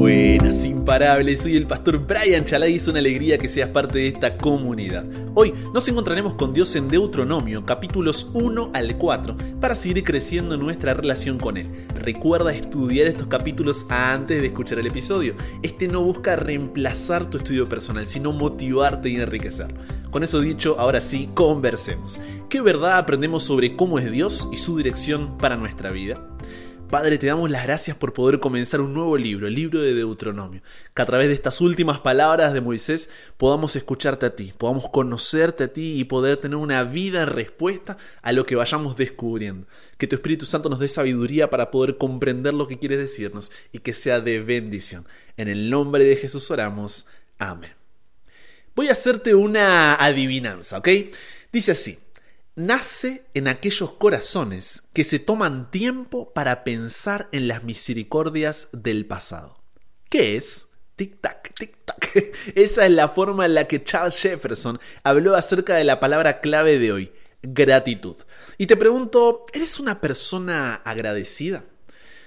Buenas, imparables, soy el pastor Brian Chalai y es una alegría que seas parte de esta comunidad. Hoy nos encontraremos con Dios en Deuteronomio, capítulos 1 al 4, para seguir creciendo nuestra relación con Él. Recuerda estudiar estos capítulos antes de escuchar el episodio. Este no busca reemplazar tu estudio personal, sino motivarte y enriquecerlo. Con eso dicho, ahora sí, conversemos. ¿Qué verdad aprendemos sobre cómo es Dios y su dirección para nuestra vida? Padre, te damos las gracias por poder comenzar un nuevo libro, el libro de Deuteronomio, que a través de estas últimas palabras de Moisés podamos escucharte a ti, podamos conocerte a ti y poder tener una vida en respuesta a lo que vayamos descubriendo. Que tu Espíritu Santo nos dé sabiduría para poder comprender lo que quieres decirnos y que sea de bendición. En el nombre de Jesús oramos. Amén. Voy a hacerte una adivinanza, ¿ok? Dice así nace en aquellos corazones que se toman tiempo para pensar en las misericordias del pasado. ¿Qué es? Tic-tac, tic-tac. Esa es la forma en la que Charles Jefferson habló acerca de la palabra clave de hoy, gratitud. Y te pregunto, ¿eres una persona agradecida?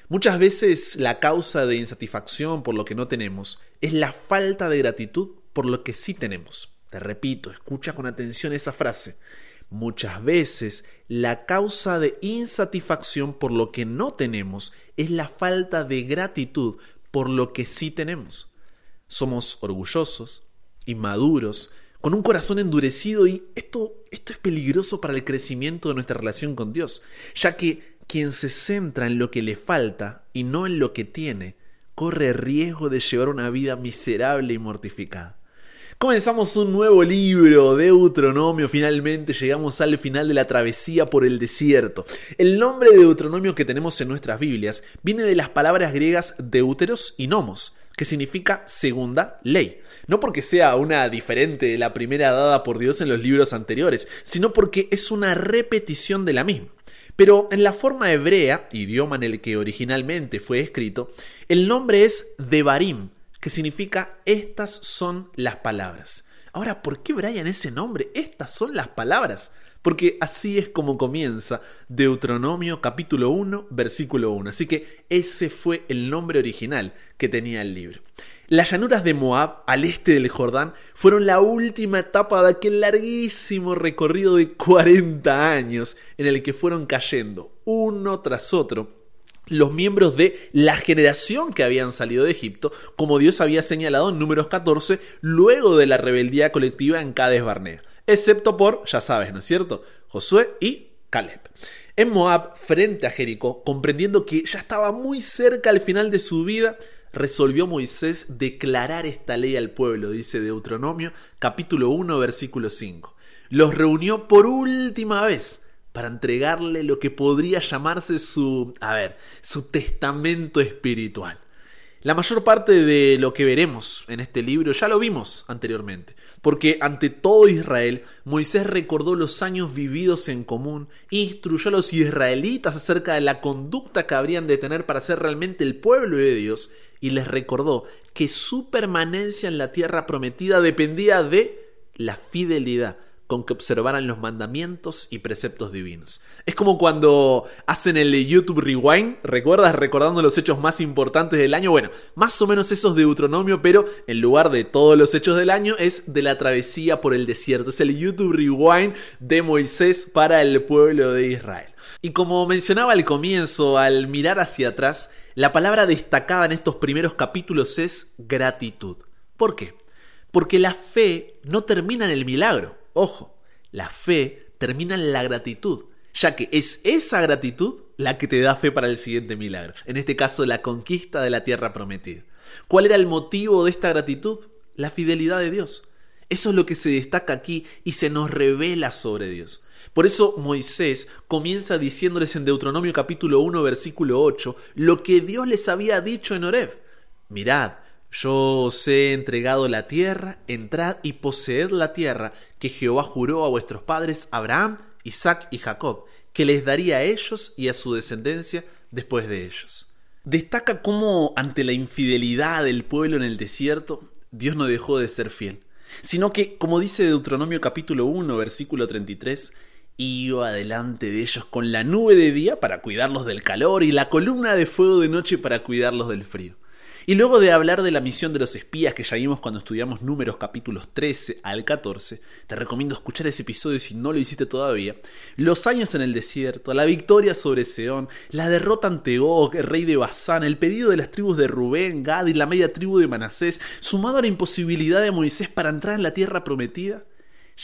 Muchas veces la causa de insatisfacción por lo que no tenemos es la falta de gratitud por lo que sí tenemos. Te repito, escucha con atención esa frase. Muchas veces la causa de insatisfacción por lo que no tenemos es la falta de gratitud por lo que sí tenemos. Somos orgullosos, inmaduros, con un corazón endurecido y esto, esto es peligroso para el crecimiento de nuestra relación con Dios, ya que quien se centra en lo que le falta y no en lo que tiene, corre riesgo de llevar una vida miserable y mortificada. Comenzamos un nuevo libro, Deuteronomio, finalmente llegamos al final de la travesía por el desierto. El nombre de Deuteronomio que tenemos en nuestras Biblias viene de las palabras griegas deuteros y nomos, que significa segunda ley. No porque sea una diferente de la primera dada por Dios en los libros anteriores, sino porque es una repetición de la misma. Pero en la forma hebrea, idioma en el que originalmente fue escrito, el nombre es Devarim, que significa estas son las palabras. Ahora, ¿por qué Brian ese nombre? Estas son las palabras. Porque así es como comienza Deuteronomio capítulo 1, versículo 1. Así que ese fue el nombre original que tenía el libro. Las llanuras de Moab, al este del Jordán, fueron la última etapa de aquel larguísimo recorrido de 40 años en el que fueron cayendo uno tras otro los miembros de la generación que habían salido de Egipto, como Dios había señalado en números 14, luego de la rebeldía colectiva en Cades Barnea, excepto por, ya sabes, ¿no es cierto?, Josué y Caleb. En Moab, frente a Jericó, comprendiendo que ya estaba muy cerca al final de su vida, resolvió Moisés declarar esta ley al pueblo, dice Deuteronomio capítulo 1 versículo 5. Los reunió por última vez para entregarle lo que podría llamarse su, a ver, su testamento espiritual. La mayor parte de lo que veremos en este libro ya lo vimos anteriormente, porque ante todo Israel, Moisés recordó los años vividos en común, instruyó a los israelitas acerca de la conducta que habrían de tener para ser realmente el pueblo de Dios, y les recordó que su permanencia en la tierra prometida dependía de la fidelidad con que observaran los mandamientos y preceptos divinos. Es como cuando hacen el YouTube Rewind, ¿recuerdas? Recordando los hechos más importantes del año. Bueno, más o menos esos de Deuteronomio, pero en lugar de todos los hechos del año, es de la travesía por el desierto. Es el YouTube Rewind de Moisés para el pueblo de Israel. Y como mencionaba al comienzo, al mirar hacia atrás, la palabra destacada en estos primeros capítulos es gratitud. ¿Por qué? Porque la fe no termina en el milagro. Ojo, la fe termina en la gratitud, ya que es esa gratitud la que te da fe para el siguiente milagro, en este caso la conquista de la tierra prometida. ¿Cuál era el motivo de esta gratitud? La fidelidad de Dios. Eso es lo que se destaca aquí y se nos revela sobre Dios. Por eso Moisés comienza diciéndoles en Deuteronomio capítulo 1 versículo 8 lo que Dios les había dicho en Horeb. Mirad, yo os he entregado la tierra, entrad y poseed la tierra que Jehová juró a vuestros padres Abraham, Isaac y Jacob, que les daría a ellos y a su descendencia después de ellos. Destaca cómo ante la infidelidad del pueblo en el desierto, Dios no dejó de ser fiel, sino que, como dice Deuteronomio capítulo 1, versículo 33, iba delante de ellos con la nube de día para cuidarlos del calor y la columna de fuego de noche para cuidarlos del frío. Y luego de hablar de la misión de los espías que ya vimos cuando estudiamos números capítulos 13 al 14, te recomiendo escuchar ese episodio si no lo hiciste todavía, los años en el desierto, la victoria sobre Seón, la derrota ante Og, el rey de Basán, el pedido de las tribus de Rubén, Gad y la media tribu de Manasés, sumado a la imposibilidad de Moisés para entrar en la tierra prometida,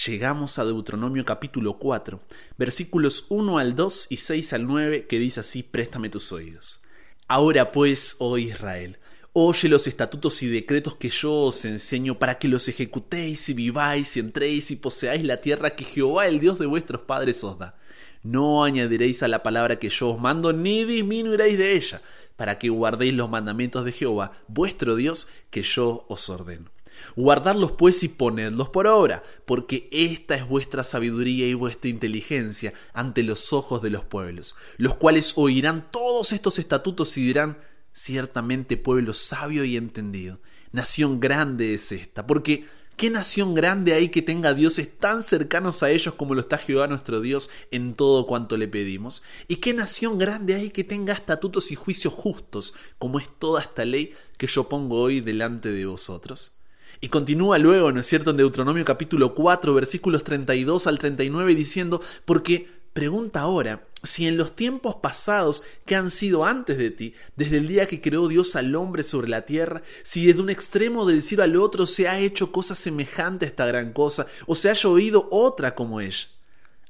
llegamos a Deuteronomio capítulo 4, versículos 1 al 2 y 6 al 9, que dice así, préstame tus oídos. Ahora pues, oh Israel, Oye los estatutos y decretos que yo os enseño para que los ejecutéis y viváis y entréis y poseáis la tierra que Jehová el Dios de vuestros padres os da. No añadiréis a la palabra que yo os mando, ni disminuiréis de ella, para que guardéis los mandamientos de Jehová, vuestro Dios, que yo os ordeno. Guardadlos pues y ponedlos por obra, porque esta es vuestra sabiduría y vuestra inteligencia ante los ojos de los pueblos, los cuales oirán todos estos estatutos y dirán, Ciertamente pueblo sabio y entendido. Nación grande es esta, porque ¿qué nación grande hay que tenga dioses tan cercanos a ellos como lo está Jehová nuestro Dios en todo cuanto le pedimos? ¿Y qué nación grande hay que tenga estatutos y juicios justos como es toda esta ley que yo pongo hoy delante de vosotros? Y continúa luego, ¿no es cierto?, en Deuteronomio capítulo 4, versículos 32 al 39, diciendo, porque pregunta ahora, si en los tiempos pasados que han sido antes de ti, desde el día que creó Dios al hombre sobre la tierra, si desde un extremo del cielo al otro se ha hecho cosa semejante a esta gran cosa, o se haya oído otra como ella.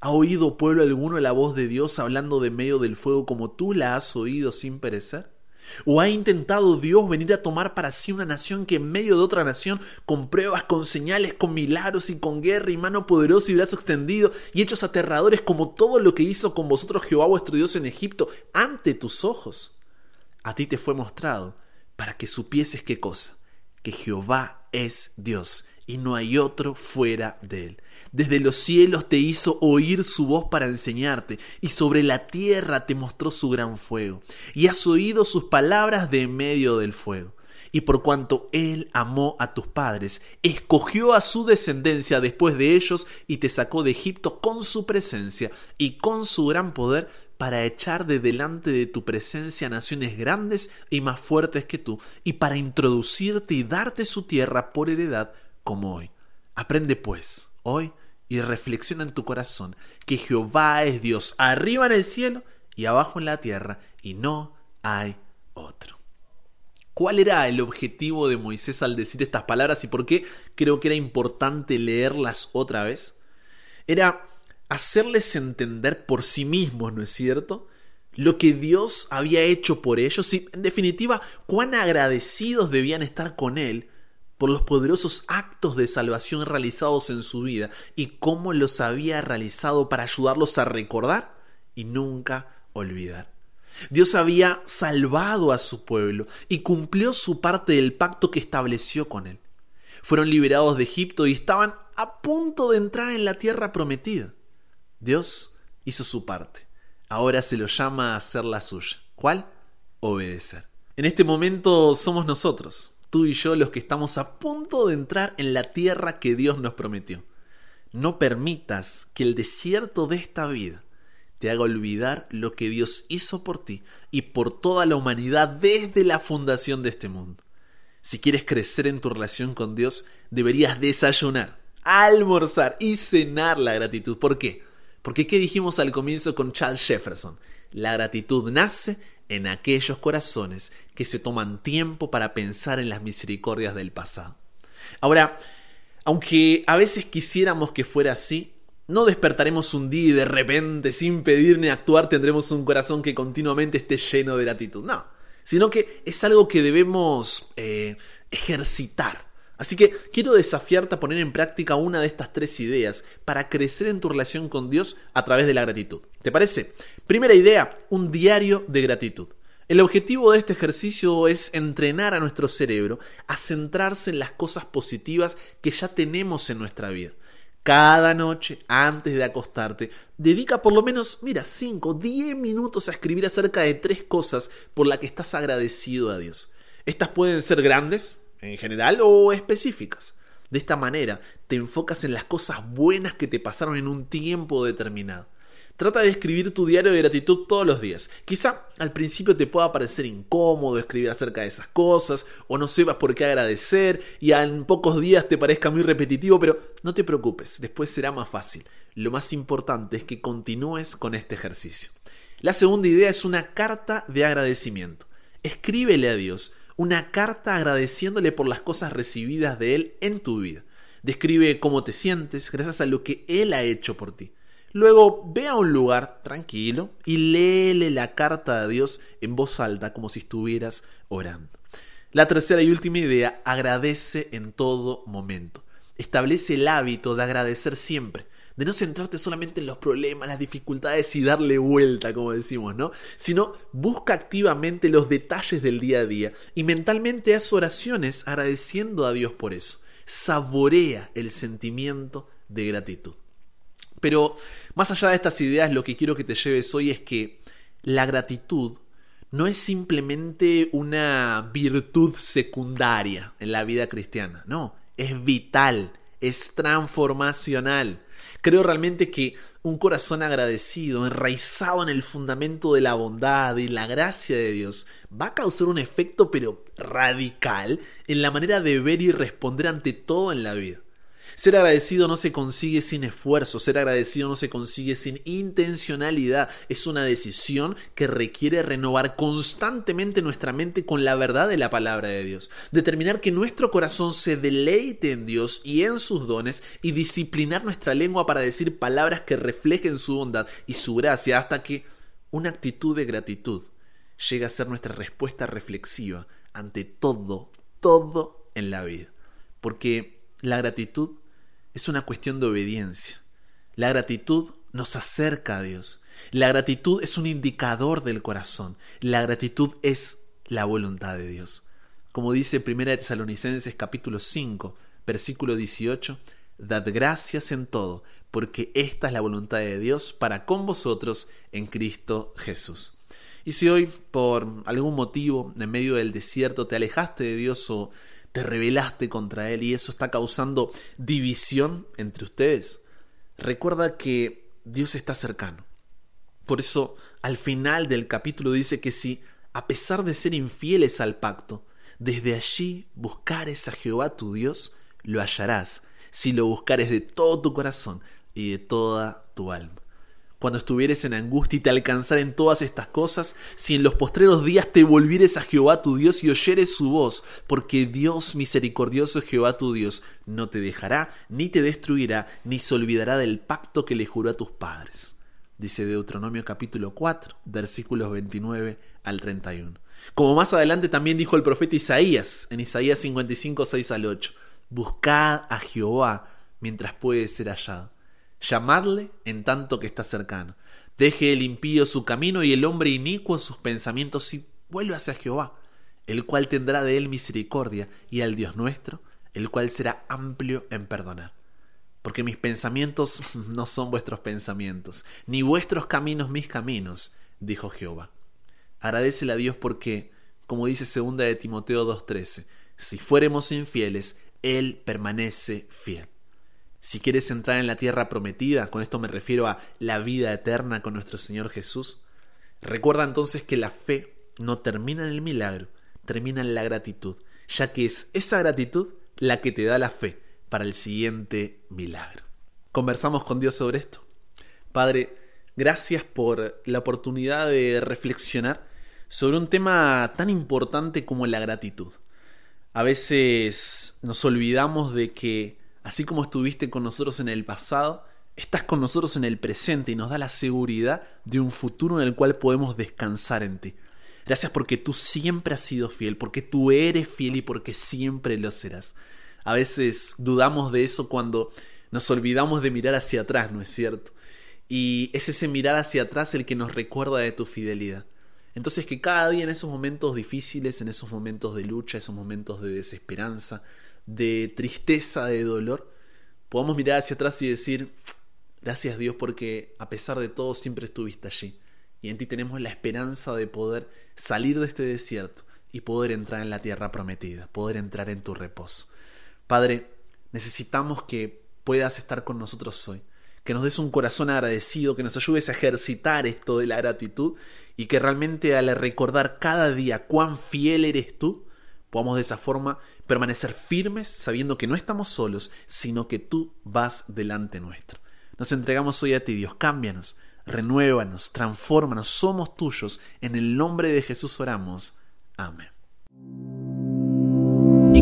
¿Ha oído pueblo alguno la voz de Dios hablando de medio del fuego como tú la has oído sin perecer? ¿O ha intentado Dios venir a tomar para sí una nación que en medio de otra nación, con pruebas, con señales, con milagros y con guerra y mano poderosa y brazo extendido y hechos aterradores como todo lo que hizo con vosotros Jehová vuestro Dios en Egipto ante tus ojos? A ti te fue mostrado para que supieses qué cosa, que Jehová es Dios y no hay otro fuera de él. Desde los cielos te hizo oír su voz para enseñarte, y sobre la tierra te mostró su gran fuego, y has oído sus palabras de medio del fuego. Y por cuanto Él amó a tus padres, escogió a su descendencia después de ellos y te sacó de Egipto con su presencia y con su gran poder para echar de delante de tu presencia naciones grandes y más fuertes que tú, y para introducirte y darte su tierra por heredad como hoy. Aprende pues hoy y reflexiona en tu corazón que Jehová es Dios arriba en el cielo y abajo en la tierra y no hay otro. ¿Cuál era el objetivo de Moisés al decir estas palabras y por qué creo que era importante leerlas otra vez? Era hacerles entender por sí mismos, ¿no es cierto? Lo que Dios había hecho por ellos y, en definitiva, cuán agradecidos debían estar con Él por los poderosos actos de salvación realizados en su vida y cómo los había realizado para ayudarlos a recordar y nunca olvidar. Dios había salvado a su pueblo y cumplió su parte del pacto que estableció con él. Fueron liberados de Egipto y estaban a punto de entrar en la tierra prometida. Dios hizo su parte. Ahora se lo llama a hacer la suya. ¿Cuál? Obedecer. En este momento somos nosotros, tú y yo los que estamos a punto de entrar en la tierra que Dios nos prometió. No permitas que el desierto de esta vida te haga olvidar lo que Dios hizo por ti y por toda la humanidad desde la fundación de este mundo. Si quieres crecer en tu relación con Dios, deberías desayunar, almorzar y cenar la gratitud. ¿Por qué? Porque ¿qué dijimos al comienzo con Charles Jefferson? La gratitud nace en aquellos corazones que se toman tiempo para pensar en las misericordias del pasado. Ahora, aunque a veces quisiéramos que fuera así, no despertaremos un día y de repente, sin pedir ni actuar, tendremos un corazón que continuamente esté lleno de gratitud. No, sino que es algo que debemos eh, ejercitar Así que quiero desafiarte a poner en práctica una de estas tres ideas para crecer en tu relación con Dios a través de la gratitud. ¿Te parece? Primera idea, un diario de gratitud. El objetivo de este ejercicio es entrenar a nuestro cerebro a centrarse en las cosas positivas que ya tenemos en nuestra vida. Cada noche, antes de acostarte, dedica por lo menos, mira, 5, 10 minutos a escribir acerca de tres cosas por las que estás agradecido a Dios. Estas pueden ser grandes, en general o específicas. De esta manera te enfocas en las cosas buenas que te pasaron en un tiempo determinado. Trata de escribir tu diario de gratitud todos los días. Quizá al principio te pueda parecer incómodo escribir acerca de esas cosas, o no sepas por qué agradecer, y en pocos días te parezca muy repetitivo, pero no te preocupes, después será más fácil. Lo más importante es que continúes con este ejercicio. La segunda idea es una carta de agradecimiento. Escríbele a Dios una carta agradeciéndole por las cosas recibidas de Él en tu vida. Describe cómo te sientes gracias a lo que Él ha hecho por ti. Luego ve a un lugar tranquilo y léele la carta a Dios en voz alta como si estuvieras orando. La tercera y última idea, agradece en todo momento. Establece el hábito de agradecer siempre, de no centrarte solamente en los problemas, las dificultades y darle vuelta, como decimos, ¿no? Sino busca activamente los detalles del día a día y mentalmente haz oraciones agradeciendo a Dios por eso. Saborea el sentimiento de gratitud. Pero más allá de estas ideas, lo que quiero que te lleves hoy es que la gratitud no es simplemente una virtud secundaria en la vida cristiana, no, es vital, es transformacional. Creo realmente que un corazón agradecido, enraizado en el fundamento de la bondad y la gracia de Dios, va a causar un efecto pero radical en la manera de ver y responder ante todo en la vida. Ser agradecido no se consigue sin esfuerzo, ser agradecido no se consigue sin intencionalidad. Es una decisión que requiere renovar constantemente nuestra mente con la verdad de la palabra de Dios. Determinar que nuestro corazón se deleite en Dios y en sus dones y disciplinar nuestra lengua para decir palabras que reflejen su bondad y su gracia hasta que una actitud de gratitud llegue a ser nuestra respuesta reflexiva ante todo, todo en la vida. Porque la gratitud es una cuestión de obediencia. La gratitud nos acerca a Dios. La gratitud es un indicador del corazón. La gratitud es la voluntad de Dios. Como dice 1 Tesalonicenses capítulo 5, versículo 18, Dad gracias en todo, porque esta es la voluntad de Dios para con vosotros en Cristo Jesús. Y si hoy, por algún motivo, en medio del desierto, te alejaste de Dios o te rebelaste contra Él y eso está causando división entre ustedes, recuerda que Dios está cercano. Por eso al final del capítulo dice que si, a pesar de ser infieles al pacto, desde allí buscares a Jehová tu Dios, lo hallarás, si lo buscares de todo tu corazón y de toda tu alma cuando estuvieres en angustia y te alcanzaren todas estas cosas, si en los postreros días te volvieres a Jehová tu Dios y oyeres su voz, porque Dios misericordioso Jehová tu Dios no te dejará, ni te destruirá, ni se olvidará del pacto que le juró a tus padres. Dice Deuteronomio capítulo 4, versículos 29 al 31. Como más adelante también dijo el profeta Isaías, en Isaías 55, 6 al 8, Buscad a Jehová mientras puede ser hallado llamadle en tanto que está cercano. Deje el impío su camino y el hombre inicuo sus pensamientos y vuelve hacia Jehová, el cual tendrá de él misericordia, y al Dios nuestro, el cual será amplio en perdonar. Porque mis pensamientos no son vuestros pensamientos, ni vuestros caminos mis caminos, dijo Jehová. Agradecele a Dios porque, como dice segunda de Timoteo 2.13, si fuéremos infieles, Él permanece fiel. Si quieres entrar en la tierra prometida, con esto me refiero a la vida eterna con nuestro Señor Jesús, recuerda entonces que la fe no termina en el milagro, termina en la gratitud, ya que es esa gratitud la que te da la fe para el siguiente milagro. Conversamos con Dios sobre esto. Padre, gracias por la oportunidad de reflexionar sobre un tema tan importante como la gratitud. A veces nos olvidamos de que Así como estuviste con nosotros en el pasado, estás con nosotros en el presente y nos da la seguridad de un futuro en el cual podemos descansar en ti. Gracias porque tú siempre has sido fiel, porque tú eres fiel y porque siempre lo serás. A veces dudamos de eso cuando nos olvidamos de mirar hacia atrás, ¿no es cierto? Y es ese mirar hacia atrás el que nos recuerda de tu fidelidad. Entonces que cada día en esos momentos difíciles, en esos momentos de lucha, esos momentos de desesperanza, de tristeza, de dolor, podamos mirar hacia atrás y decir, gracias Dios porque a pesar de todo siempre estuviste allí. Y en ti tenemos la esperanza de poder salir de este desierto y poder entrar en la tierra prometida, poder entrar en tu reposo. Padre, necesitamos que puedas estar con nosotros hoy, que nos des un corazón agradecido, que nos ayudes a ejercitar esto de la gratitud y que realmente al recordar cada día cuán fiel eres tú, podamos de esa forma permanecer firmes sabiendo que no estamos solos, sino que tú vas delante nuestro. Nos entregamos hoy a ti, Dios, cámbianos, renuévanos, transfórmanos, somos tuyos. En el nombre de Jesús oramos. Amén.